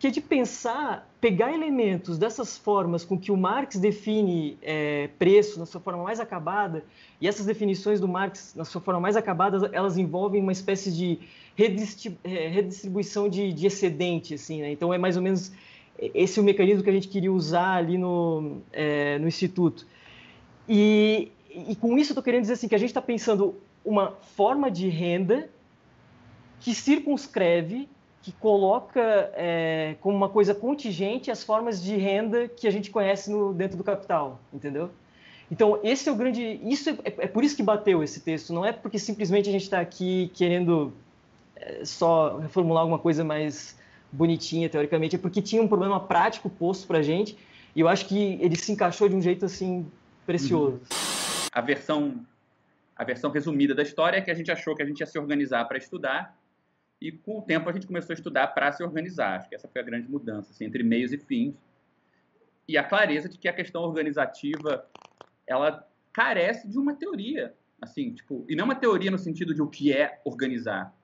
que é de pensar, pegar elementos dessas formas com que o Marx define é, preço na sua forma mais acabada, e essas definições do Marx na sua forma mais acabada, elas envolvem uma espécie de é, redistribuição de, de excedente, assim, né? Então é mais ou menos esse é o mecanismo que a gente queria usar ali no, é, no Instituto. E, e com isso estou querendo dizer assim, que a gente está pensando uma forma de renda que circunscreve que coloca é, como uma coisa contingente as formas de renda que a gente conhece no, dentro do capital, entendeu? Então, esse é o grande. Isso é, é por isso que bateu esse texto, não é porque simplesmente a gente está aqui querendo é, só reformular alguma coisa mais bonitinha, teoricamente, é porque tinha um problema prático posto para a gente, e eu acho que ele se encaixou de um jeito assim precioso. Uhum. A versão a versão resumida da história é que a gente achou que a gente ia se organizar para estudar e com o tempo a gente começou a estudar para se organizar. Acho que essa foi a grande mudança, assim, entre meios e fins. E a clareza de que a questão organizativa, ela carece de uma teoria, assim, tipo, e não uma teoria no sentido de o que é organizar.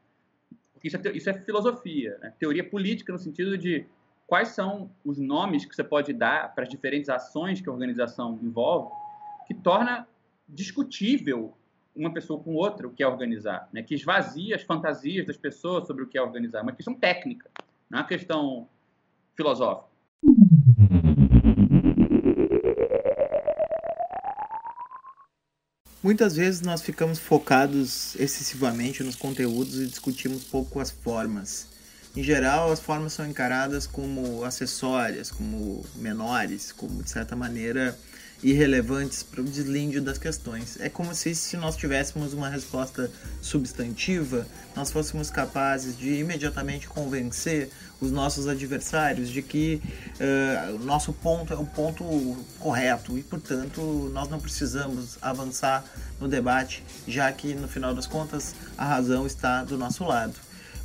Porque isso é, isso é filosofia, né? Teoria política no sentido de quais são os nomes que você pode dar para as diferentes ações que a organização envolve, que torna discutível uma pessoa com outra o que é organizar, né? que esvazia as fantasias das pessoas sobre o que é organizar. Uma questão técnica, não é uma questão filosófica. Muitas vezes nós ficamos focados excessivamente nos conteúdos e discutimos pouco as formas. Em geral, as formas são encaradas como acessórias, como menores, como de certa maneira irrelevantes para o deslinde das questões. É como se, se nós tivéssemos uma resposta substantiva, nós fôssemos capazes de imediatamente convencer os nossos adversários de que uh, o nosso ponto é o ponto correto e, portanto, nós não precisamos avançar no debate, já que, no final das contas, a razão está do nosso lado.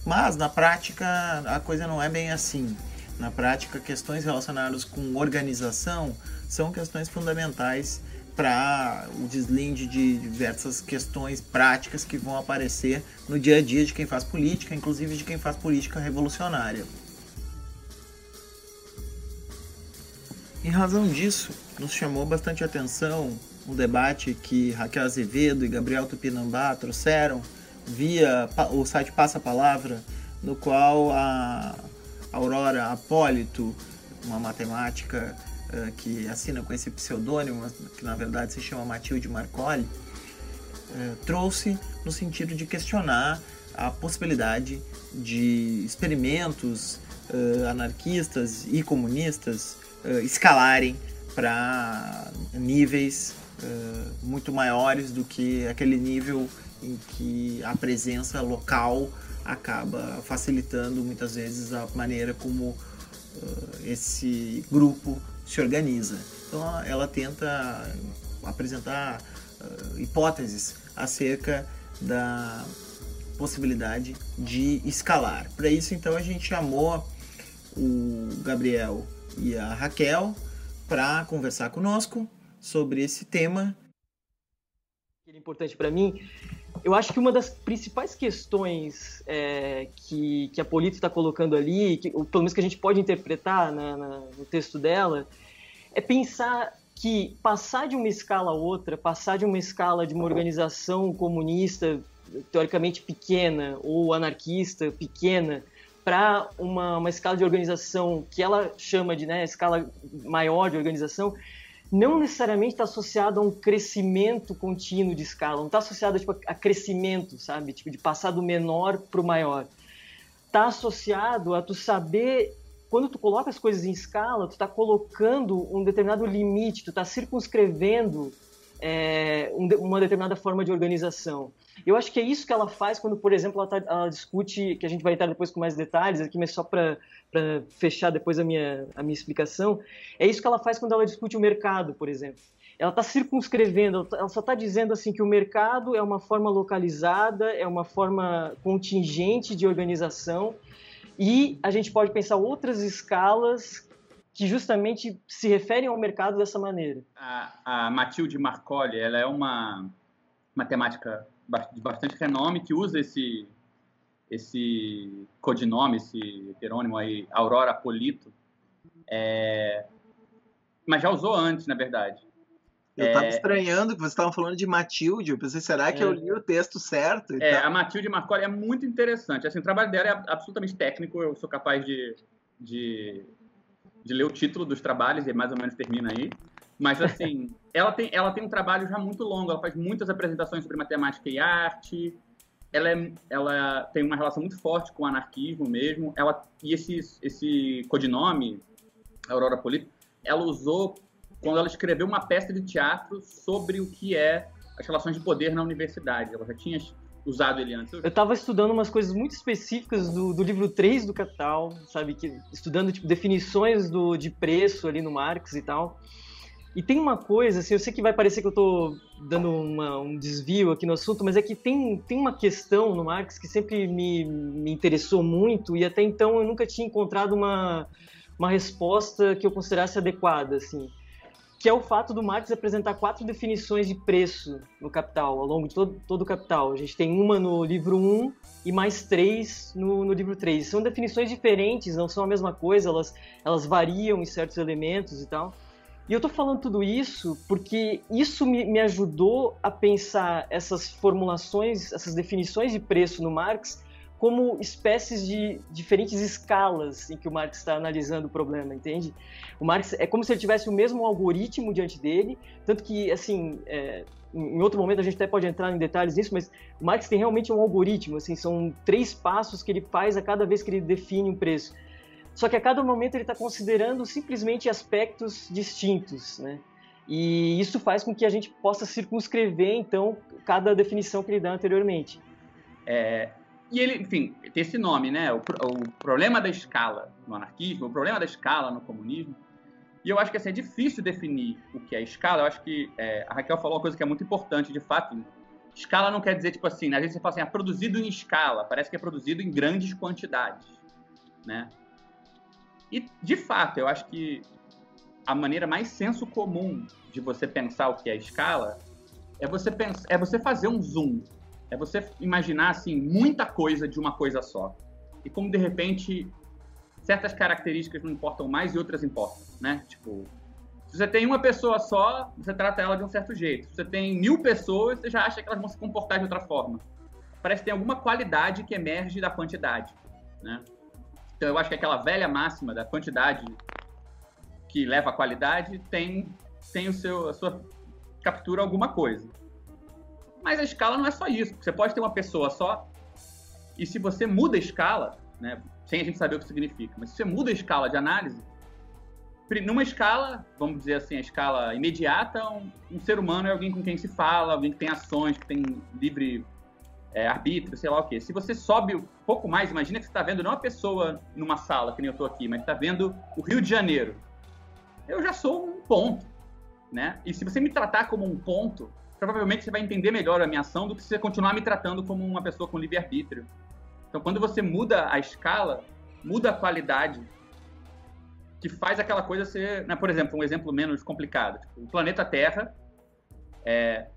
Mas, na prática, a coisa não é bem assim. Na prática, questões relacionadas com organização são questões fundamentais para o deslinde de diversas questões práticas que vão aparecer no dia a dia de quem faz política, inclusive de quem faz política revolucionária. Em razão disso, nos chamou bastante atenção um debate que Raquel Azevedo e Gabriel Tupinambá trouxeram via o site Passa Palavra, no qual a Aurora Apólito, uma matemática uh, que assina com esse pseudônimo, que na verdade se chama Matilde Marcoli, uh, trouxe no sentido de questionar a possibilidade de experimentos uh, anarquistas e comunistas escalarem para níveis muito maiores do que aquele nível em que a presença local acaba facilitando muitas vezes a maneira como uh, esse grupo se organiza. Então ela tenta apresentar uh, hipóteses acerca da possibilidade de escalar. Para isso então a gente chamou o Gabriel e a Raquel para conversar conosco sobre esse tema. É importante para mim eu acho que uma das principais questões é, que, que a Polito está colocando ali, que, ou pelo menos que a gente pode interpretar na, na, no texto dela, é pensar que passar de uma escala a outra, passar de uma escala de uma organização comunista teoricamente pequena ou anarquista pequena para uma, uma escala de organização que ela chama de né, escala maior de organização, não necessariamente está associado a um crescimento contínuo de escala, não está associado tipo, a crescimento, sabe? Tipo, de passar do menor para o maior. Está associado a tu saber, quando tu coloca as coisas em escala, tu está colocando um determinado limite, tu está circunscrevendo é, um, uma determinada forma de organização. Eu acho que é isso que ela faz quando, por exemplo, ela, tá, ela discute, que a gente vai entrar depois com mais detalhes aqui, mas só para fechar depois a minha, a minha explicação, é isso que ela faz quando ela discute o mercado, por exemplo. Ela está circunscrevendo, ela só está dizendo assim que o mercado é uma forma localizada, é uma forma contingente de organização e a gente pode pensar outras escalas que justamente se referem ao mercado dessa maneira. A, a Matilde Marcoli, ela é uma matemática de bastante renome que usa esse esse codinome, esse heterônimo aí, Aurora Polito, é... mas já usou antes, na verdade. Eu estava é... estranhando que vocês estavam falando de Matilde. Eu pensei, será que é... eu li o texto certo? É, a Matilde Marcoli é muito interessante. Assim, o trabalho dela é absolutamente técnico. Eu sou capaz de, de, de ler o título dos trabalhos e mais ou menos termina aí. Mas, assim, ela tem, ela tem um trabalho já muito longo. Ela faz muitas apresentações sobre matemática e arte ela, é, ela tem uma relação muito forte com o anarquismo mesmo. Ela, e esse, esse codinome, Aurora Polito, ela usou quando ela escreveu uma peça de teatro sobre o que é as relações de poder na universidade. Ela já tinha usado ele antes. Eu estava estudando umas coisas muito específicas do, do livro 3 do Capital, sabe? Que, estudando tipo, definições do, de preço ali no Marx e tal. E tem uma coisa, assim, eu sei que vai parecer que eu estou dando uma, um desvio aqui no assunto, mas é que tem, tem uma questão no Marx que sempre me, me interessou muito e até então eu nunca tinha encontrado uma, uma resposta que eu considerasse adequada, assim, que é o fato do Marx apresentar quatro definições de preço no Capital, ao longo de todo, todo o Capital. A gente tem uma no livro 1 e mais três no, no livro 3. São definições diferentes, não são a mesma coisa, elas, elas variam em certos elementos e tal. E eu estou falando tudo isso porque isso me, me, ajudou a pensar essas formulações, essas definições de preço no Marx como espécies de diferentes escalas em que o Marx está analisando o problema, entende? O Marx é como se ele tivesse o mesmo algoritmo diante dele, tanto que, assim, é, em outro momento a gente até pode entrar em detalhes nisso, mas o Marx tem realmente um algoritmo, assim, são três passos que ele faz a cada vez que ele define um preço. Só que a cada momento ele está considerando simplesmente aspectos distintos, né? E isso faz com que a gente possa circunscrever, então, cada definição que ele dá anteriormente. É, e ele, enfim, tem esse nome, né? O, o, problema da escala no anarquismo, o problema da escala no comunismo. E eu acho que assim, é difícil definir o que é escala. Eu acho que é, a Raquel falou uma coisa que é muito importante, de fato. Escala não quer dizer, tipo assim, né? às vezes você fala assim, é produzido em escala, parece que é produzido em grandes quantidades, né? E, de fato, eu acho que a maneira mais senso comum de você pensar o que é escala é você, pensar, é você fazer um zoom. É você imaginar, assim, muita coisa de uma coisa só. E como, de repente, certas características não importam mais e outras importam, né? Tipo, se você tem uma pessoa só, você trata ela de um certo jeito. Se você tem mil pessoas, você já acha que elas vão se comportar de outra forma. Parece que tem alguma qualidade que emerge da quantidade, né? Então eu acho que aquela velha máxima da quantidade que leva à qualidade tem, tem o seu, a sua captura alguma coisa. Mas a escala não é só isso. Você pode ter uma pessoa só e se você muda a escala, né, sem a gente saber o que significa, mas se você muda a escala de análise, numa escala, vamos dizer assim, a escala imediata, um, um ser humano é alguém com quem se fala, alguém que tem ações, que tem livre é, arbítrio, sei lá o quê. Se você sobe um pouco mais, imagina que você está vendo não uma pessoa numa sala, que nem eu estou aqui, mas está vendo o Rio de Janeiro. Eu já sou um ponto, né? E se você me tratar como um ponto, provavelmente você vai entender melhor a minha ação do que se você continuar me tratando como uma pessoa com livre-arbítrio. Então, quando você muda a escala, muda a qualidade, que faz aquela coisa ser, né? por exemplo, um exemplo menos complicado. Tipo, o planeta Terra é,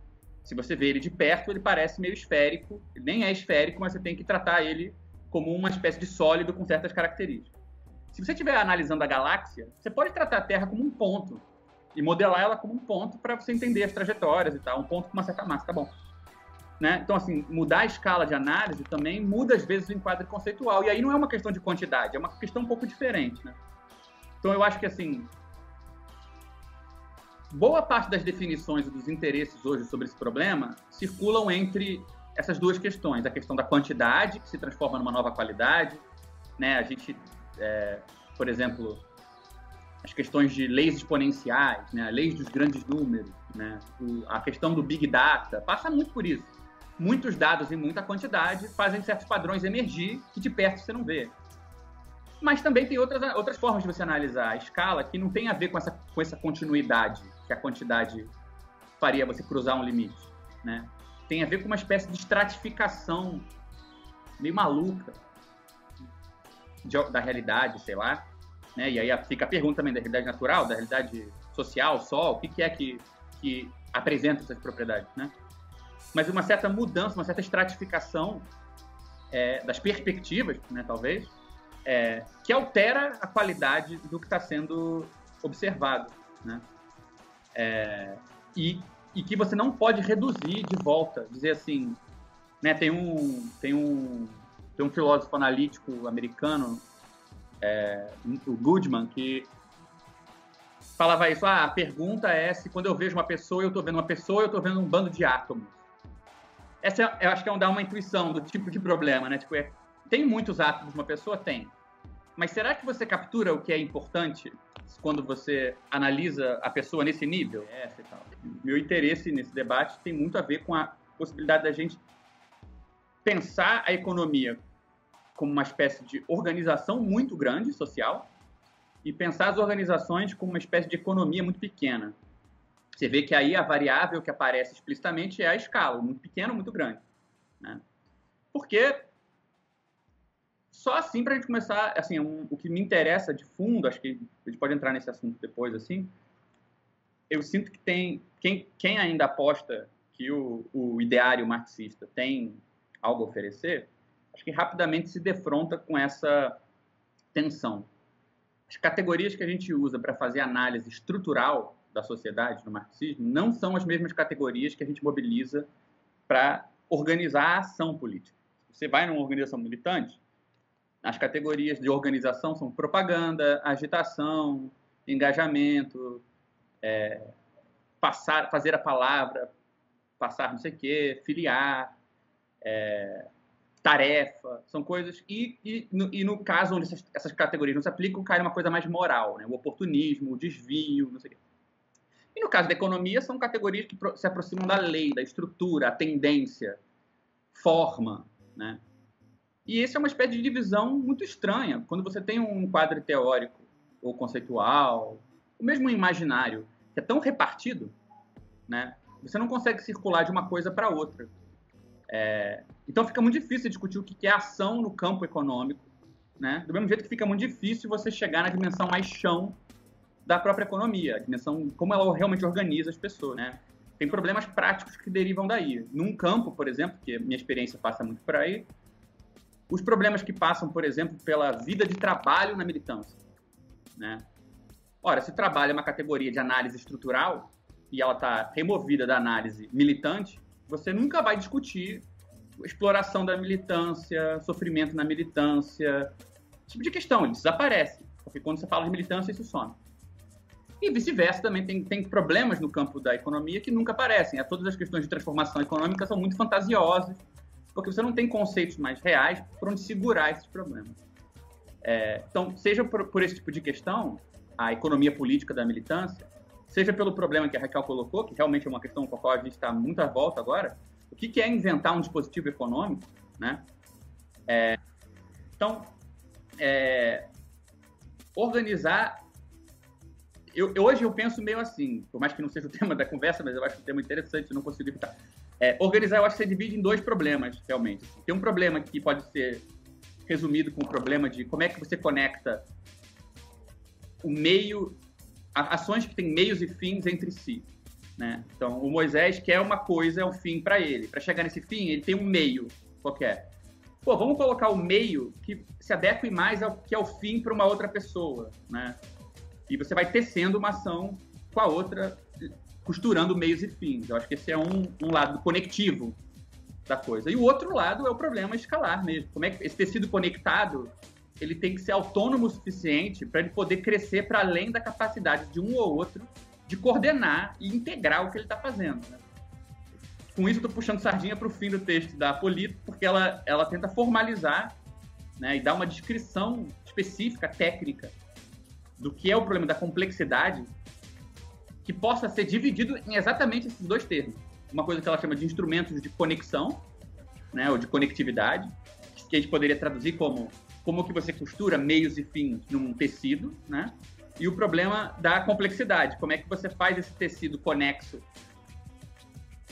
se você vê ele de perto, ele parece meio esférico. Ele nem é esférico, mas você tem que tratar ele como uma espécie de sólido com certas características. Se você estiver analisando a galáxia, você pode tratar a Terra como um ponto e modelar ela como um ponto para você entender as trajetórias e tal, um ponto com uma certa massa, tá bom? Né? Então, assim, mudar a escala de análise também muda, às vezes, o enquadro conceitual. E aí não é uma questão de quantidade, é uma questão um pouco diferente, né? Então, eu acho que, assim, boa parte das definições e dos interesses hoje sobre esse problema circulam entre essas duas questões. A questão da quantidade, que se transforma numa nova qualidade. Né? A gente, é, por exemplo, as questões de leis exponenciais, né? leis dos grandes números, né? O, a questão do Big Data, passa muito por isso. Muitos dados em muita quantidade fazem certos padrões emergir que de perto você não vê. Mas também tem outras, outras formas de você analisar a escala que não tem a ver com essa, com essa continuidade que a quantidade faria você cruzar um limite, né? Tem a ver com uma espécie de estratificação meio maluca de, da realidade, sei lá, né? E aí fica a pergunta também da realidade natural, da realidade social, sol, o que, que é que, que apresenta essas propriedades, né? Mas uma certa mudança, uma certa estratificação é, das perspectivas, né, talvez, é, que altera a qualidade do que está sendo observado, né? É, e, e que você não pode reduzir de volta, dizer assim, né? Tem um tem um tem um filósofo analítico americano, é, o Goodman, que falava isso. Ah, a pergunta é se quando eu vejo uma pessoa, eu estou vendo uma pessoa, eu estou vendo um bando de átomos. Essa eu acho que é um, dar uma intuição do tipo de problema, né? Tipo, é, tem muitos átomos uma pessoa? Tem. Mas será que você captura o que é importante quando você analisa a pessoa nesse nível? É, Meu interesse nesse debate tem muito a ver com a possibilidade da gente pensar a economia como uma espécie de organização muito grande social e pensar as organizações como uma espécie de economia muito pequena. Você vê que aí a variável que aparece explicitamente é a escala, muito pequena ou muito grande. Né? Porque só assim para a gente começar, assim, um, o que me interessa de fundo, acho que a gente pode entrar nesse assunto depois, assim, eu sinto que tem, quem, quem ainda aposta que o, o ideário marxista tem algo a oferecer, acho que rapidamente se defronta com essa tensão. As categorias que a gente usa para fazer análise estrutural da sociedade no marxismo não são as mesmas categorias que a gente mobiliza para organizar a ação política. Você vai numa organização militante, as categorias de organização são propaganda, agitação, engajamento, é, passar, fazer a palavra, passar não sei o quê, filiar, é, tarefa, são coisas. E, e, no, e no caso onde essas, essas, categorias não se aplicam, cai uma coisa mais moral, né? o oportunismo, o desvio, não sei o quê. E no caso da economia, são categorias que se aproximam da lei, da estrutura, a tendência, forma, né? E essa é uma espécie de divisão muito estranha. Quando você tem um quadro teórico ou conceitual, ou mesmo imaginário, que é tão repartido, né? Você não consegue circular de uma coisa para outra. É... Então fica muito difícil discutir o que é ação no campo econômico, né? Do mesmo jeito que fica muito difícil você chegar na dimensão mais chão da própria economia, a dimensão como ela realmente organiza as pessoas, né? Tem problemas práticos que derivam daí. Num campo, por exemplo, que minha experiência passa muito por aí, os problemas que passam, por exemplo, pela vida de trabalho na militância. Né? Ora, se trabalho é uma categoria de análise estrutural e ela está removida da análise militante, você nunca vai discutir exploração da militância, sofrimento na militância, esse tipo de questão, ele desaparece, porque quando você fala de militância, isso some. E vice-versa, também tem, tem problemas no campo da economia que nunca aparecem. Todas as questões de transformação econômica são muito fantasiosas, porque você não tem conceitos mais reais por onde segurar esses problemas. É, então, seja por, por, esse tipo de questão, a economia política da militância, seja pelo problema que a Raquel colocou, que realmente é uma questão com a qual a gente está muito à volta agora, o que, que é inventar um dispositivo econômico, né? É, então, é, organizar. Eu, hoje eu penso meio assim, por mais que não seja o tema da conversa, mas eu acho um tema interessante, não consigo evitar. É, organizar, eu acho que você divide em dois problemas, realmente. Tem um problema que pode ser resumido com o problema de como é que você conecta o meio, ações que têm meios e fins entre si. Né? Então, o Moisés quer uma coisa, é um fim para ele. Para chegar nesse fim, ele tem um meio qualquer. Pô, vamos colocar o meio que se adeque mais ao que é o fim para uma outra pessoa, né? E você vai tecendo uma ação com a outra costurando meios e fins. Eu acho que esse é um, um lado conectivo da coisa. E o outro lado é o problema escalar mesmo. Como é que esse tecido conectado ele tem que ser autônomo o suficiente para ele poder crescer para além da capacidade de um ou outro de coordenar e integrar o que ele está fazendo. Né? Com isso, estou puxando sardinha para o fim do texto da Polito, porque ela, ela tenta formalizar né, e dar uma descrição específica, técnica, do que é o problema da complexidade que possa ser dividido em exatamente esses dois termos. Uma coisa que ela chama de instrumentos de conexão, né, ou de conectividade, que a gente poderia traduzir como como que você costura meios e fins num tecido, né? E o problema da complexidade, como é que você faz esse tecido conexo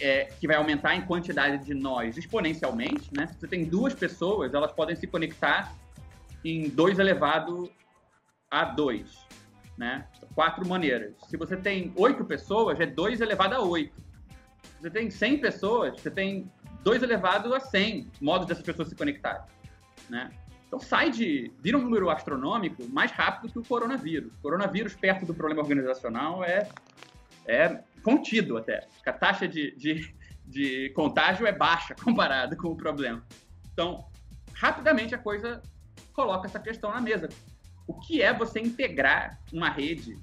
é, que vai aumentar em quantidade de nós exponencialmente, né? Se você tem duas pessoas, elas podem se conectar em 2 elevado a 2, né? Quatro maneiras. Se você tem oito pessoas, é 2 elevado a 8. Se você tem 100 pessoas, você tem 2 elevado a 100 modos dessas pessoas se conectarem, né? Então sai de. vira um número astronômico mais rápido que o coronavírus. O coronavírus, perto do problema organizacional, é, é contido até. A taxa de, de, de contágio é baixa comparado com o problema. Então, rapidamente a coisa coloca essa questão na mesa. O que é você integrar uma rede?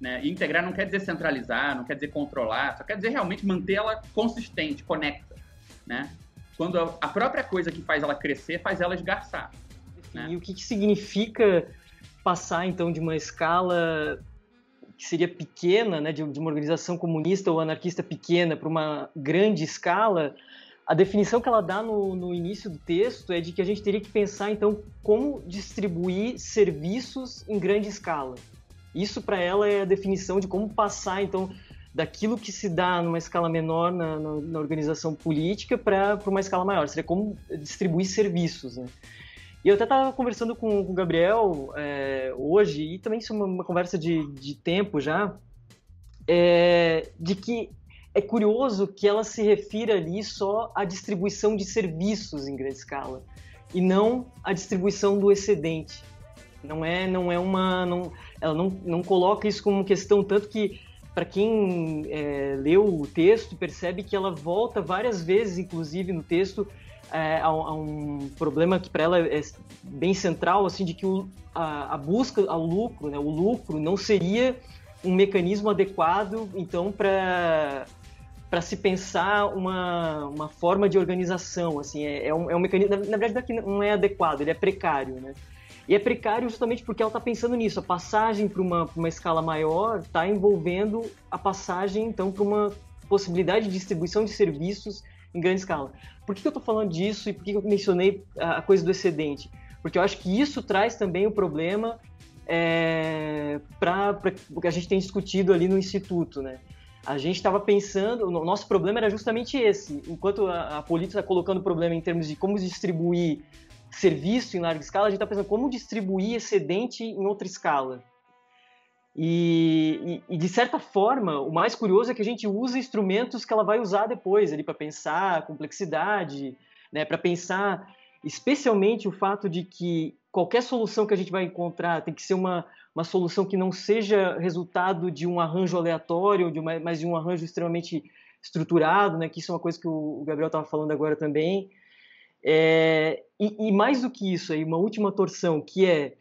Né? E integrar não quer dizer centralizar, não quer dizer controlar, só quer dizer realmente manter ela consistente, conecta. Né? Quando a própria coisa que faz ela crescer faz ela esgarçar. Né? E o que, que significa passar, então, de uma escala que seria pequena, né, de, de uma organização comunista ou anarquista pequena para uma grande escala, a definição que ela dá no, no, início do texto é de que a gente teria que pensar, então, como distribuir serviços em grande escala. Isso, para ela, é a definição de como passar, então, daquilo que se dá numa escala menor na, na, na organização política para uma escala maior. Seria como distribuir serviços, né? E eu até estava conversando com, com o Gabriel é, hoje, e também isso é uma, uma conversa de, de tempo já, é, de que é curioso que ela se refira ali só à distribuição de serviços em grande escala e não à distribuição do excedente. Não é, não é uma, não, ela não, não coloca isso como questão tanto que para quem é, leu o texto percebe que ela volta várias vezes, inclusive no texto, é, a, a, um problema que para ela é bem central, assim, de que o, a, a, busca ao lucro, né, o lucro não seria um mecanismo adequado, então, para para se pensar uma, uma forma de organização, assim, é, é, um, é um mecanismo, na, na verdade não é adequado, ele é precário, né? E é precário justamente porque ela está pensando nisso, a passagem para uma, uma escala maior está envolvendo a passagem, então, para uma possibilidade de distribuição de serviços em grande escala. Por que, que eu estou falando disso e por que, que eu mencionei a coisa do excedente? Porque eu acho que isso traz também o problema é, para o que a gente tem discutido ali no Instituto, né? A gente estava pensando, o nosso problema era justamente esse. Enquanto a, a política está colocando o problema em termos de como distribuir serviço em larga escala, a gente está pensando como distribuir excedente em outra escala. E, e, e, de certa forma, o mais curioso é que a gente usa instrumentos que ela vai usar depois ali para pensar complexidade, né, para pensar especialmente o fato de que qualquer solução que a gente vai encontrar tem que ser uma, uma solução que não seja resultado de um arranjo aleatório, de uma, mas de um arranjo extremamente estruturado, né, que isso é uma coisa que o Gabriel estava falando agora também. É, e, e mais do que isso, aí, uma última torção, que é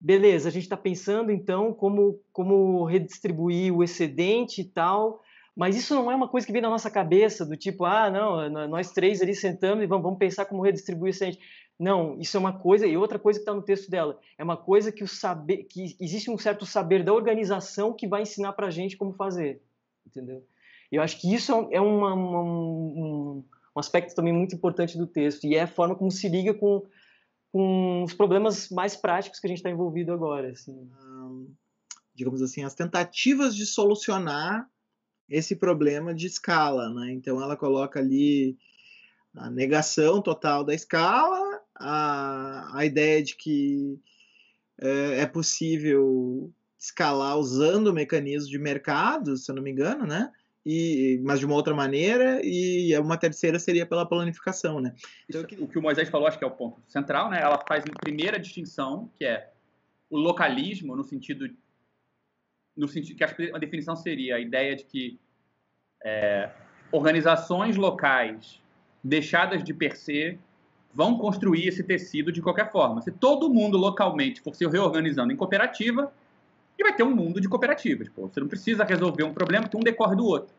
beleza, a gente está pensando então como, como redistribuir o excedente e tal, mas isso não é uma coisa que vem na nossa cabeça, do tipo, ah, não, nós três ali sentamos e vamos, vamos pensar como redistribuir o excedente. Não, isso é uma coisa, e outra coisa que está no texto dela, é uma coisa que, o saber, que existe um certo saber da organização que vai ensinar para a gente como fazer, entendeu? Eu acho que isso é, uma, uma, um, um aspecto também muito importante do texto, e é a forma como se liga com com os problemas mais práticos que a gente está envolvido agora. Assim. digamos assim, as tentativas de solucionar esse problema de escala. Né? Então, ela coloca ali a negação total da escala, a, a ideia de que é, é possível escalar usando mecanismos de mercado, se eu não me engano, né? e, mas de uma outra maneira, e uma terceira seria pela planificação, né? Então, o que o Moisés falou, acho que é o ponto central, né? Ela faz uma primeira distinção, que é o localismo, no sentido, no sentido que a definição seria a ideia de que é, organizações locais deixadas de per se vão construir esse tecido de qualquer forma. Se todo mundo localmente for se reorganizando em cooperativa, e vai ter um mundo de cooperativas. Pô. Você não precisa resolver um problema que um decorre do outro.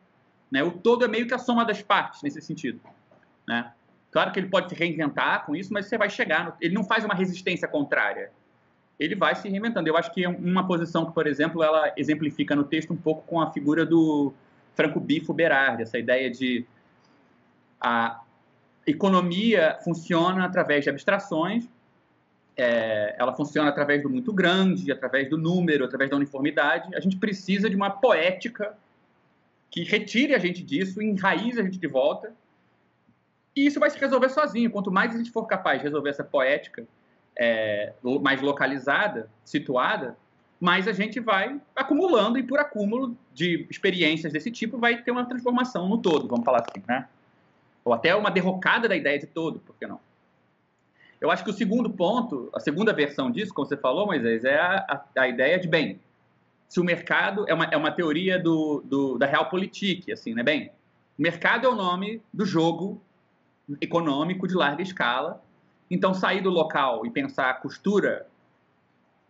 Né? O todo é meio que a soma das partes nesse sentido. Né? Claro que ele pode se reinventar com isso, mas você vai chegar. No... Ele não faz uma resistência contrária. Ele vai se reinventando. Eu acho que uma posição que, por exemplo, ela exemplifica no texto um pouco com a figura do Franco Bifo Berardi, essa ideia de a economia funciona através de abstrações é, ela funciona através do muito grande, através do número, através da uniformidade. A gente precisa de uma poética que retire a gente disso, enraize a gente de volta. E isso vai se resolver sozinho. Quanto mais a gente for capaz de resolver essa poética é, mais localizada, situada, mais a gente vai acumulando e por acúmulo de experiências desse tipo vai ter uma transformação no todo, vamos falar assim, né? Ou até uma derrocada da ideia de todo, por que não? Eu acho que o segundo ponto, a segunda versão disso, como você falou, Moisés, é a, a, a ideia de, bem, se o mercado é uma, é uma teoria do, do, da realpolitik, assim, né? Bem, o mercado é o nome do jogo econômico de larga escala. Então, sair do local e pensar a costura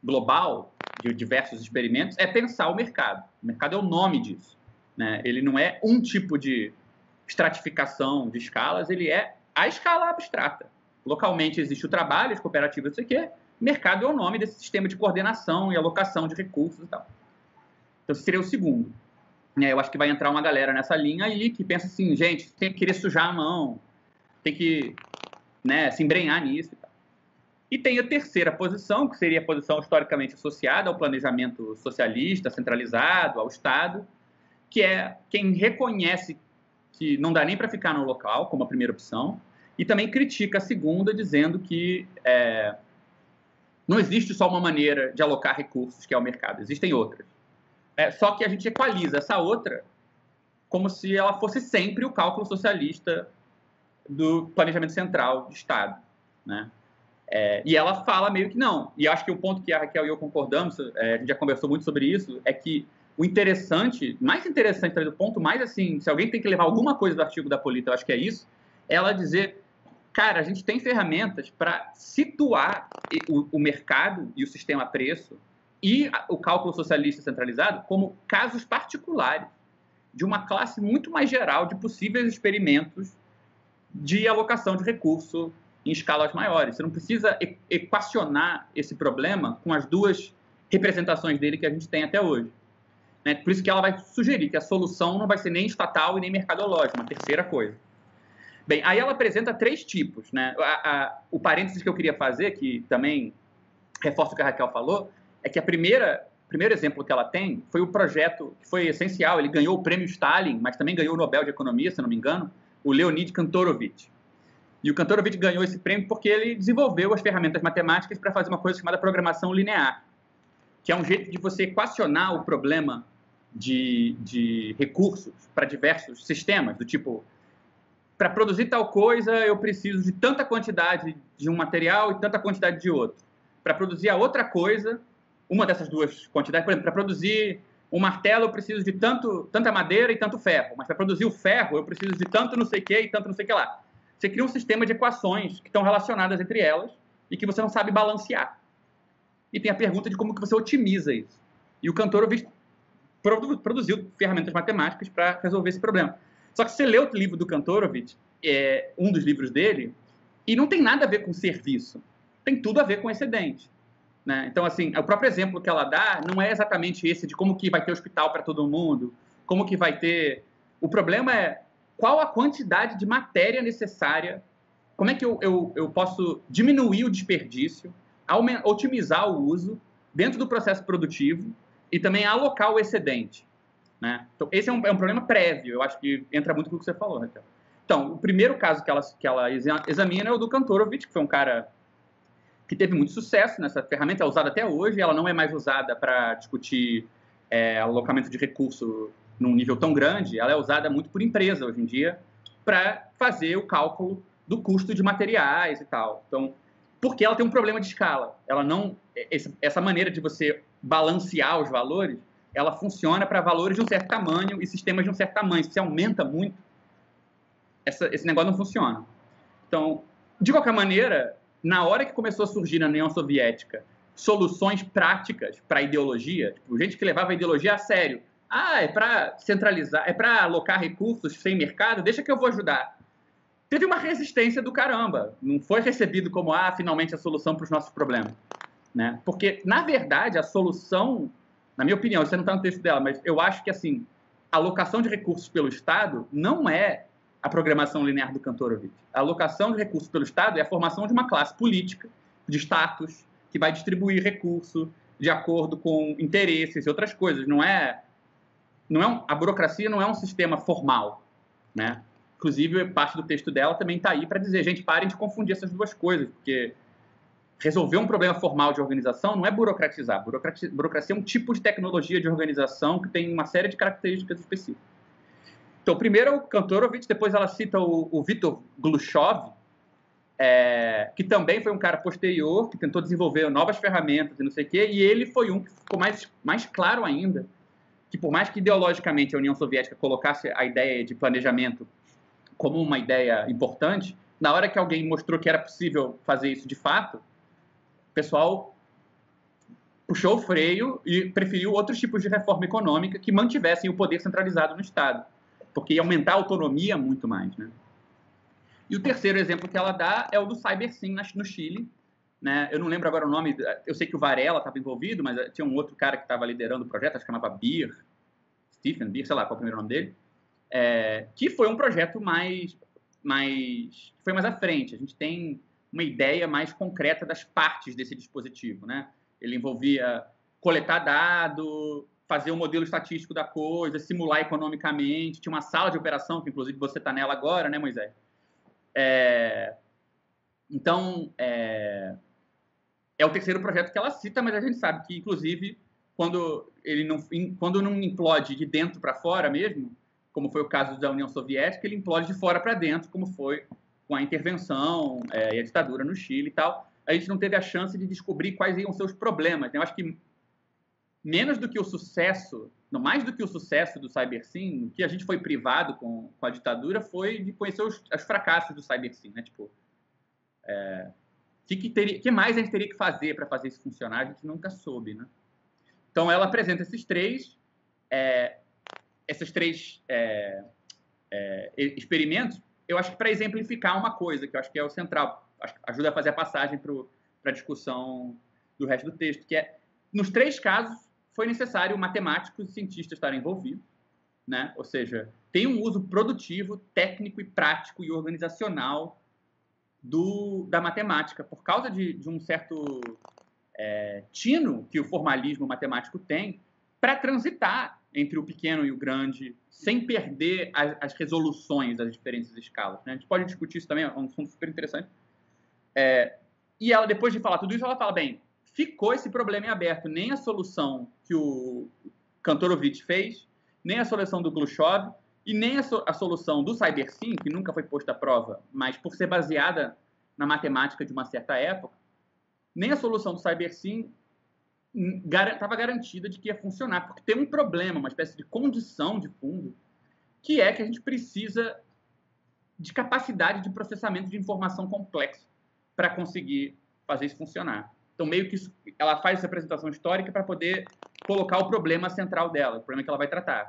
global de diversos experimentos é pensar o mercado. O mercado é o nome disso. Né? Ele não é um tipo de estratificação de escalas, ele é a escala abstrata. Localmente existe o trabalho, as cooperativas, não sei o quê. Mercado é o nome desse sistema de coordenação e alocação de recursos e tal. Então, seria o segundo. É, eu acho que vai entrar uma galera nessa linha aí que pensa assim, gente, tem que querer sujar a mão, tem que né, se embrenhar nisso e tal. E tem a terceira posição, que seria a posição historicamente associada ao planejamento socialista, centralizado, ao Estado, que é quem reconhece que não dá nem para ficar no local, como a primeira opção, e também critica a segunda, dizendo que é, não existe só uma maneira de alocar recursos, que é o mercado, existem outras. É, só que a gente equaliza essa outra como se ela fosse sempre o cálculo socialista do planejamento central do Estado. Né? É, e ela fala meio que não. E acho que o ponto que a Raquel e eu concordamos, é, a gente já conversou muito sobre isso, é que o interessante, mais interessante, o ponto mais assim, se alguém tem que levar alguma coisa do artigo da Polita, eu acho que é isso, é ela dizer cara, a gente tem ferramentas para situar o, o, mercado e o sistema preço e o cálculo socialista centralizado como casos particulares de uma classe muito mais geral de possíveis experimentos de alocação de recurso em escalas maiores. Você não precisa equacionar esse problema com as duas representações dele que a gente tem até hoje. Né? Por isso que ela vai sugerir que a solução não vai ser nem estatal e nem mercadológica, uma terceira coisa. Bem, aí ela apresenta três tipos. Né? A, a, o parênteses que eu queria fazer, que também reforça o que a Raquel falou, é que a primeira primeiro exemplo que ela tem foi o projeto que foi essencial. Ele ganhou o prêmio Stalin, mas também ganhou o Nobel de Economia, se não me engano, o Leonid Kantorovich. E o Kantorovich ganhou esse prêmio porque ele desenvolveu as ferramentas matemáticas para fazer uma coisa chamada programação linear, que é um jeito de você equacionar o problema de, de recursos para diversos sistemas, do tipo, para produzir tal coisa, eu preciso de tanta quantidade de um material e tanta quantidade de outro. Para produzir a outra coisa, uma dessas duas quantidades, por exemplo, para produzir um martelo eu preciso de tanto, tanta madeira e tanto ferro, mas para produzir o ferro eu preciso de tanto não sei o que e tanto não sei o que lá. Você cria um sistema de equações que estão relacionadas entre elas e que você não sabe balancear. E tem a pergunta de como que você otimiza isso. E o produziu ferramentas matemáticas para resolver esse problema. Só que você lê o livro do Kantorovich, é, um dos livros dele, e não tem nada a ver com serviço. Tem tudo a ver com excedente. Né? Então, assim, o próprio exemplo que ela dá não é exatamente esse de como que vai ter hospital para todo mundo, como que vai ter... O problema é qual a quantidade de matéria necessária, como é que eu, eu, eu posso diminuir o desperdício, otimizar o uso dentro do processo produtivo e também alocar o excedente. Né? Então, esse é um, é um, problema prévio, eu acho que entra muito com o que você falou, Raquel. Então, o primeiro caso que ela, que ela examina é o do Kantorovich, que foi um cara que teve muito sucesso nessa ferramenta, é usada até hoje, ela não é mais usada para discutir é, alocamento de recurso num nível tão grande, ela é usada muito por empresa hoje em dia para fazer o cálculo do custo de materiais e tal. Então, porque ela tem um problema de escala. Ela não essa maneira de você balancear os valores ela funciona para valores de um certo tamanho e sistemas de um certo tamanho. Se você aumenta muito, essa, esse negócio não funciona. Então, de qualquer maneira, na hora que começou a surgir na União Soviética soluções práticas para ideologia, tipo, gente que levava a ideologia a sério. Ah, é para centralizar, é para alocar recursos sem mercado, deixa que eu vou ajudar. Teve uma resistência do caramba. Não foi recebido como, ah, finalmente a solução para os nossos problemas. Né? Porque, na verdade, a solução na minha opinião, isso não está no texto dela, mas eu acho que assim, a alocação de recursos pelo Estado não é a programação linear do Kantorovich. A alocação de recursos pelo Estado é a formação de uma classe política, de status, que vai distribuir recurso de acordo com interesses e outras coisas. Não é, não é um, a burocracia não é um sistema formal, né? Inclusive, parte do texto dela também está aí para dizer, gente, parem de confundir essas duas coisas, porque resolver um problema formal de organização não é burocratizar. Burocracia, burocracia é um tipo de tecnologia de organização que tem uma série de características específicas. Então, primeiro é o Kantorovich, depois ela cita o, o Vitor Glushov, é, que também foi um cara posterior, que tentou desenvolver novas ferramentas e não sei o quê, e ele foi um que ficou mais, mais claro ainda, que por mais que ideologicamente a União Soviética colocasse a ideia de planejamento como uma ideia importante, na hora que alguém mostrou que era possível fazer isso de fato, o pessoal puxou o freio e preferiu outros tipos de reforma econômica que mantivessem o poder centralizado no Estado, porque ia aumentar a autonomia muito mais, né? E o terceiro exemplo que ela dá é o do CyberSim no Chile. Né? Eu não lembro agora o nome, eu sei que o Varela estava envolvido, mas tinha um outro cara que estava liderando o projeto, acho que chamava Beer, Stephen Beer, sei lá qual é o primeiro nome dele, é, que foi um projeto mais, mais, foi mais à frente. A gente tem uma ideia mais concreta das partes desse dispositivo. Né? Ele envolvia coletar dado, fazer um modelo estatístico da coisa, simular economicamente, tinha uma sala de operação, que inclusive você está nela agora, né, Moisés? É, então, é, é o terceiro projeto que ela cita, mas a gente sabe que, inclusive, quando ele não, quando não implode de dentro para fora mesmo, como foi o caso da União Soviética, ele implode de fora para dentro, como foi com a intervenção é, e a ditadura no Chile e tal. A gente não teve a chance de descobrir quais iam ser os problemas. Né? Eu acho que menos do que o sucesso não mais do que o sucesso do CyberSim, o que a gente foi privado com, com a ditadura foi de conhecer os, os fracassos do CyberSim, né? Tipo, é, que, que, que mais a gente teria que fazer para fazer isso funcionar? A gente nunca soube, né? Então, ela apresenta esses três, é, esses três é, é experimentos, eu acho que para exemplificar uma coisa, que eu acho que é o central, ajuda a fazer a passagem para a discussão do resto do texto, que é, nos três casos, foi necessário matemáticos e cientistas estarem envolvidos, né? ou seja, tem um uso produtivo, técnico e prático e organizacional do, da matemática, por causa de, de um certo é, tino que o formalismo matemático tem para transitar entre o pequeno e o grande, sem perder as, as resoluções das diferentes escalas. Né? A gente pode discutir isso também, é um assunto super interessante. É, e ela, depois de falar tudo isso, ela fala, bem, ficou esse problema em aberto. Nem a solução que o Kantorovich fez, nem a solução do Glushov e nem a, so a solução do CyberSim, que nunca foi posta à prova, mas por ser baseada na matemática de uma certa época, nem a solução do CyberSim estava garantida de que ia funcionar, porque tem um problema, uma espécie de condição de fundo, que é que a gente precisa de capacidade de processamento de informação complexa para conseguir fazer isso funcionar. Então, meio que isso, ela faz essa apresentação histórica para poder colocar o problema central dela, o problema que ela vai tratar.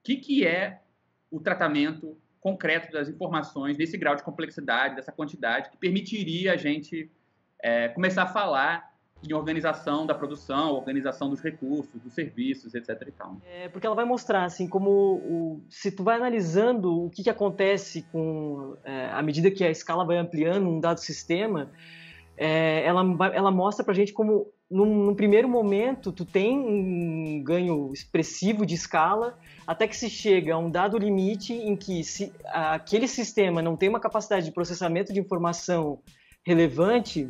O que, que é o tratamento concreto das informações nesse grau de complexidade, dessa quantidade, que permitiria a gente é, começar a falar em organização da produção, organização dos recursos, dos serviços, etc. E tal. É porque ela vai mostrar assim como o, se tu vai analisando o que, que acontece com é, à medida que a escala vai ampliando um dado sistema, é, ela, ela mostra pra gente como, num, num, primeiro momento, tu tem um ganho expressivo de escala, até que se chega a um dado limite em que se aquele sistema não tem uma capacidade de processamento de informação relevante,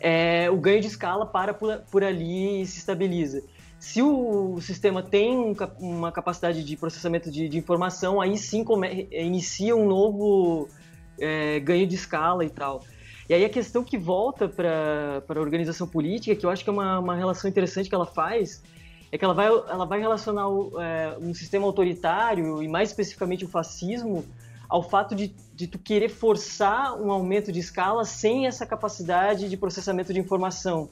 é, o ganho de escala para por, por ali e se estabiliza. Se o sistema tem um, uma capacidade de processamento de, de informação, aí sim come, inicia um novo é, ganho de escala e tal. E aí a questão que volta para a organização política, que eu acho que é uma, uma relação interessante que ela faz, é que ela vai, ela vai relacionar o, é, um sistema autoritário, e mais especificamente o fascismo, ao fato de, de tu querer forçar um aumento de escala sem essa capacidade de processamento de informação.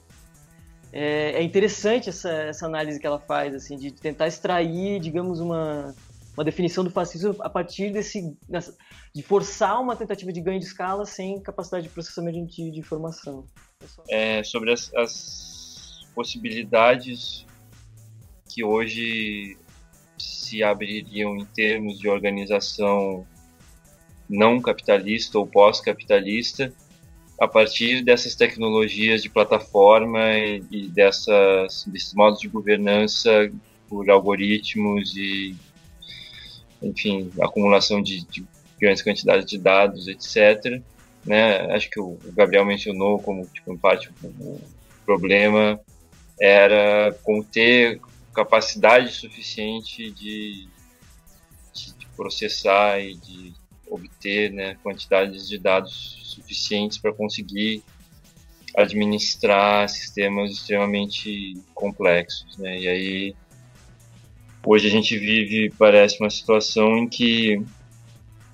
É, é interessante essa, essa análise que ela faz, assim, de tentar extrair, digamos, uma, uma definição do fascismo a partir desse de forçar uma tentativa de ganho de escala sem capacidade de processamento de, de informação. É, sobre as, as possibilidades que hoje se abririam em termos de organização não capitalista ou pós-capitalista a partir dessas tecnologias de plataforma e, dessas, desses modos de governança por algoritmos e enfim, acumulação de, de grandes quantidades de dados, etc. Né? Acho que o Gabriel mencionou como, tipo, em parte, o problema era conter capacidade suficiente de processar e de obter né, quantidades de dados suficientes para conseguir administrar sistemas extremamente complexos. Né? E aí, hoje a gente vive, parece, uma situação em que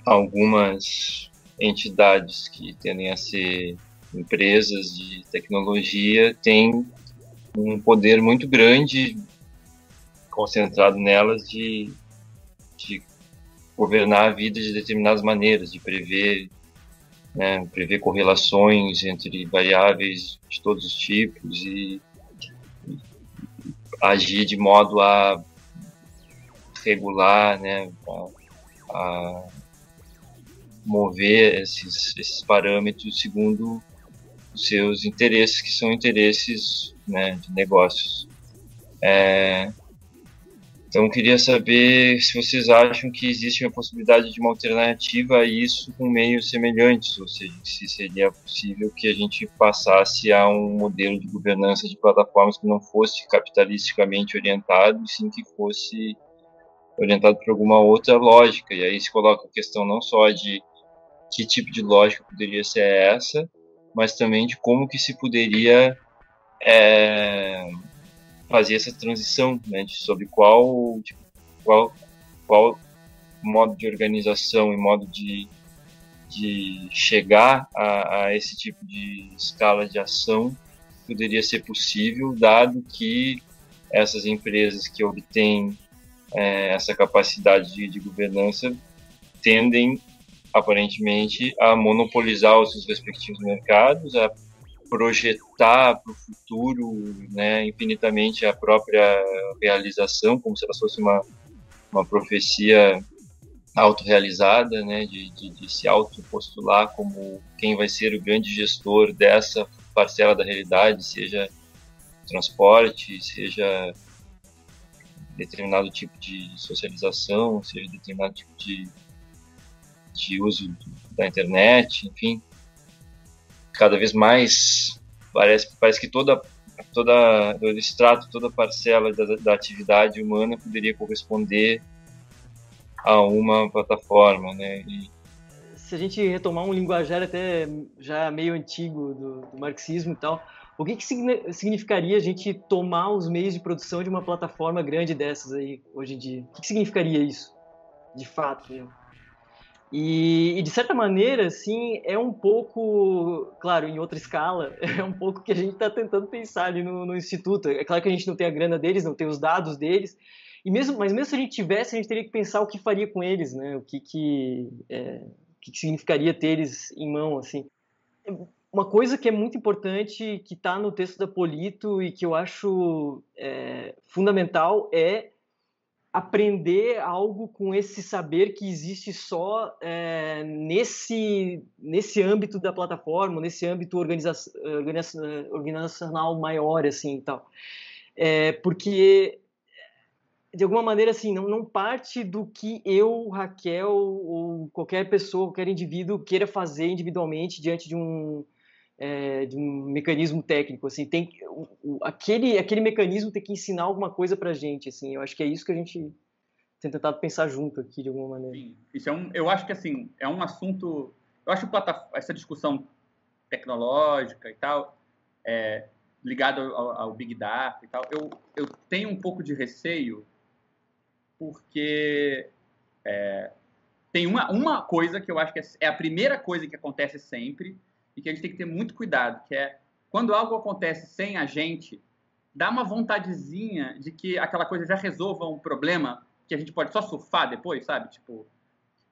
algumas entidades que tendem a ser empresas de tecnologia têm um poder muito grande concentrado nelas de, de governar a vida de determinadas maneiras, de prever, né, prever correlações entre variáveis de todos os tipos e, agir de modo a regular, né, a, a mover esses, esses parâmetros segundo os seus interesses, que são interesses né, de negócios. É, então, queria saber se vocês acham que existe uma possibilidade de uma alternativa a isso com meios semelhantes, ou seja, se seria possível que a gente passasse a um modelo de governança de plataformas que não fosse capitalisticamente orientado, e sim que fosse orientado por alguma outra lógica. E aí se coloca a questão não só de que tipo de lógica poderia ser essa, mas também de como que se poderia é, fazer essa transição, né, de sobre qual, tipo, qual, qual modo de organização e modo de, de chegar a, a esse tipo de escala de ação poderia ser possível, dado que essas empresas que obtêm é, essa capacidade de, de, governança tendem aparentemente a monopolizar os seus respectivos mercados, a projetar para o futuro né, infinitamente a própria realização, como se ela fosse uma, uma profecia autorrealizada, né, de, de, de se autopostular como quem vai ser o grande gestor dessa parcela da realidade, seja transporte, seja determinado tipo de socialização, seja determinado tipo de, de uso da internet, enfim cada vez mais parece, parece que toda toda todo extrato, toda parcela da, da atividade humana poderia corresponder a uma plataforma, né? E, se a gente retomar um linguajar até já meio antigo do, do marxismo e tal, o que, que significaria a gente tomar os meios de produção de uma plataforma grande dessas aí hoje em dia? O que, que significaria isso, de fato? Mesmo? E, e, de certa maneira, assim, é um pouco, claro, em outra escala, é um pouco que a gente está tentando pensar ali no, no, instituto. É claro que a gente não tem a grana deles, não tem os dados deles, e mesmo, mas mesmo se a gente tivesse, a gente teria que pensar o que faria com eles, né? O que que, é, o que, que significaria ter eles em mão, assim. Uma coisa que é muito importante, que está no texto da Polito e que eu acho é, fundamental é aprender algo com esse saber que existe só é, nesse, nesse âmbito da plataforma, nesse âmbito organiza organizacional maior, assim, tal. É, porque, de alguma maneira, assim, não, não parte do que eu, Raquel, ou qualquer pessoa, qualquer indivíduo queira fazer individualmente diante de um, é, de um mecanismo técnico, assim, tem o, aquele aquele mecanismo tem que ensinar alguma coisa para gente, assim, eu acho que é isso que a gente tem tentado pensar junto aqui de alguma maneira. Sim, isso é um, eu acho que assim é um assunto, eu acho que essa discussão tecnológica e tal, é, ao, ao, Big Data e tal, eu, eu tenho um pouco de receio porque é, tem uma, uma coisa que eu acho que é, é a primeira coisa que acontece sempre e que a gente tem que ter muito cuidado, que é quando algo acontece sem a gente, dá uma vontadezinha de que aquela coisa já resolva um problema que a gente pode só surfar depois, sabe? Tipo,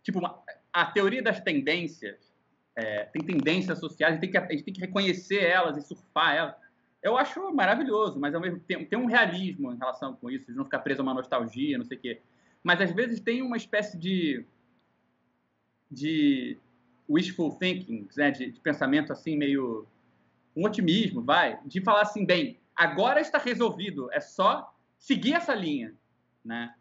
tipo uma, a teoria das tendências, é, tem tendências sociais, a gente, tem que, a gente tem que reconhecer elas e surfar elas. Eu acho maravilhoso, mas ao mesmo tempo tem um realismo em relação com isso, de não ficar preso a uma nostalgia, não sei o quê. Mas às vezes tem uma espécie de de wishful thinking, né? de, de pensamento assim meio um otimismo, vai, de falar assim, bem, agora está resolvido, é só seguir essa linha, né?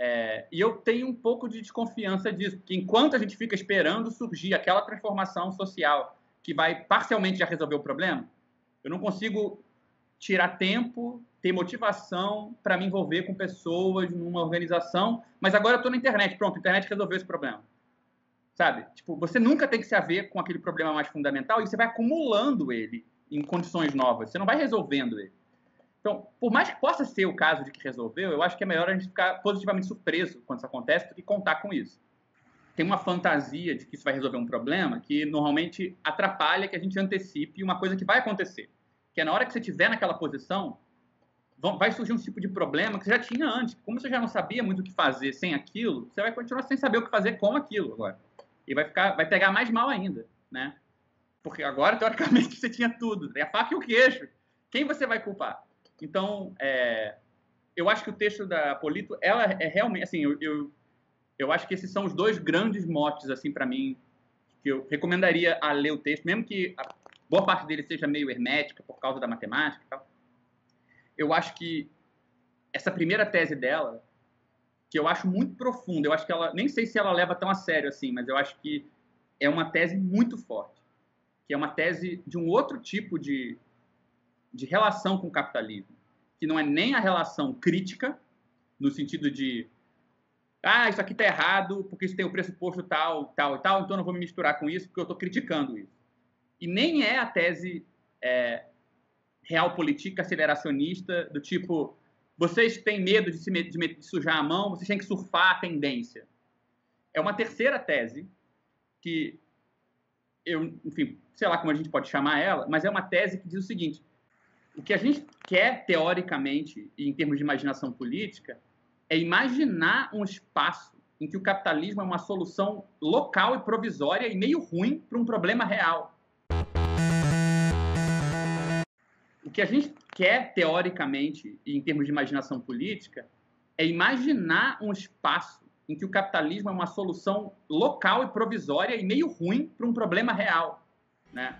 É, e eu tenho um pouco de desconfiança disso, porque enquanto a gente fica esperando surgir aquela transformação social que vai parcialmente já resolver o problema, eu não consigo tirar tempo, ter motivação para me envolver com pessoas numa organização, mas agora eu estou na internet, pronto, a internet resolveu esse problema. Sabe? Tipo, você nunca tem que se haver com aquele problema mais fundamental e você vai acumulando ele em condições novas, você não vai resolvendo ele. Então, por mais que possa ser o caso de que resolveu, eu acho que é melhor a gente ficar positivamente surpreso quando isso acontece do que contar com isso. Tem uma fantasia de que isso vai resolver um problema que normalmente atrapalha que a gente antecipe uma coisa que vai acontecer. Que é na hora que você estiver naquela posição, vai surgir um tipo de problema que você já tinha antes. Como você já não sabia muito o que fazer sem aquilo, você vai continuar sem saber o que fazer com aquilo agora. E vai, ficar, vai pegar mais mal ainda, né? Porque agora, teoricamente, você tinha tudo. É a faca e o queijo. Quem você vai culpar? Então, é, eu acho que o texto da Polito, ela é realmente, assim, eu, eu, eu acho que esses são os dois grandes motes, assim, para mim, que eu recomendaria a ler o texto, mesmo que a boa parte dele seja meio hermética por causa da matemática e tal. Eu acho que essa primeira tese dela, que eu acho muito profunda, eu acho que ela, nem sei se ela leva tão a sério assim, mas eu acho que é uma tese muito forte, que é uma tese de um outro tipo de, de relação com o capitalismo, que não é nem a relação crítica, no sentido de ah, isso aqui está errado porque isso tem o pressuposto tal, tal e tal, então não vou me misturar com isso porque eu estou criticando isso. E nem é a tese é, realpolitik aceleracionista do tipo vocês têm medo de, se, de, de sujar a mão, vocês têm que surfar a tendência. É uma terceira tese que eu, enfim, sei lá como a gente pode chamar ela, mas é uma tese que diz o seguinte: o que a gente quer, teoricamente, em termos de imaginação política, é imaginar um espaço em que o capitalismo é uma solução local e provisória e meio ruim para um problema real. O que a gente quer, teoricamente, em termos de imaginação política, é imaginar um espaço em que o capitalismo é uma solução local e provisória e meio ruim para um problema real. Né?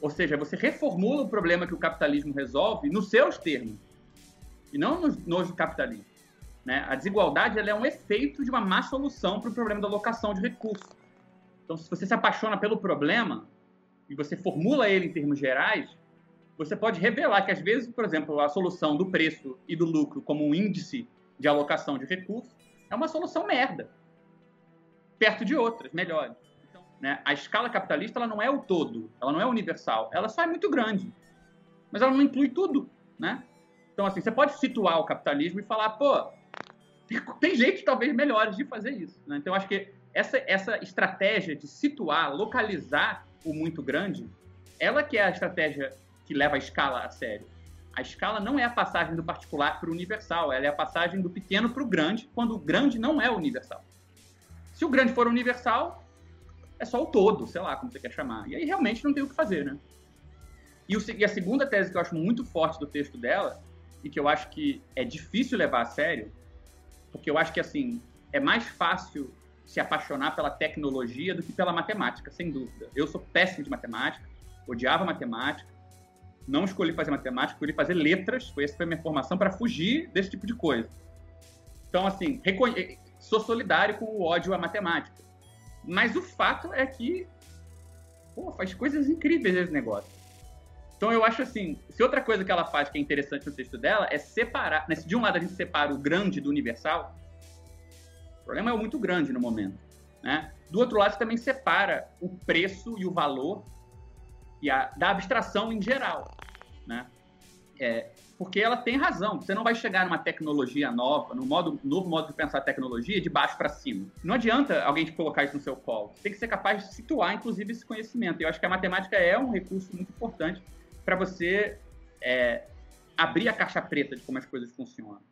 Ou seja, você reformula o problema que o capitalismo resolve nos seus termos, e não nos, nos do capitalismo. Né? A desigualdade é um efeito de uma má solução para o problema da alocação de recursos. Então, se você se apaixona pelo problema e você formula ele em termos gerais, você pode revelar que, às vezes, por exemplo, a solução do preço e do lucro como um índice de alocação de recursos é uma solução merda, perto de outras melhores. Né? A escala capitalista ela não é o todo, ela não é universal, ela só é muito grande, mas ela não inclui tudo, né? Então assim, você pode situar o capitalismo e falar, pô, tem jeitos talvez melhores de fazer isso. Né? Então acho que essa essa estratégia de situar, localizar o muito grande, ela que é a estratégia que leva a escala a sério. A escala não é a passagem do particular para o universal, ela é a passagem do pequeno para o grande, quando o grande não é universal. Se o grande for universal, é só o todo, sei lá como você quer chamar. E aí realmente não tem o que fazer, né? E, o, e a segunda tese que eu acho muito forte do texto dela, e que eu acho que é difícil levar a sério, porque eu acho que, assim, é mais fácil se apaixonar pela tecnologia do que pela matemática, sem dúvida. Eu sou péssimo de matemática, odiava matemática, não escolhi fazer matemática, escolhi fazer letras, foi essa foi a minha formação para fugir desse tipo de coisa. Então, assim, sou solidário com o ódio à matemática. Mas o fato é que pô, faz coisas incríveis esse negócio. Então eu acho assim, se outra coisa que ela faz que é interessante no texto dela é separar, né, se de um lado a gente separa o grande do universal, o problema é muito grande no momento, né? Do outro lado você também separa o preço e o valor e a, da abstração em geral, né? É, porque ela tem razão. Você não vai chegar numa tecnologia nova, num modo, novo modo de pensar a tecnologia de baixo para cima. Não adianta alguém te colocar isso no seu colo. Você tem que ser capaz de situar, inclusive, esse conhecimento. Eu acho que a matemática é um recurso muito importante para você é, abrir a caixa preta de como as coisas funcionam.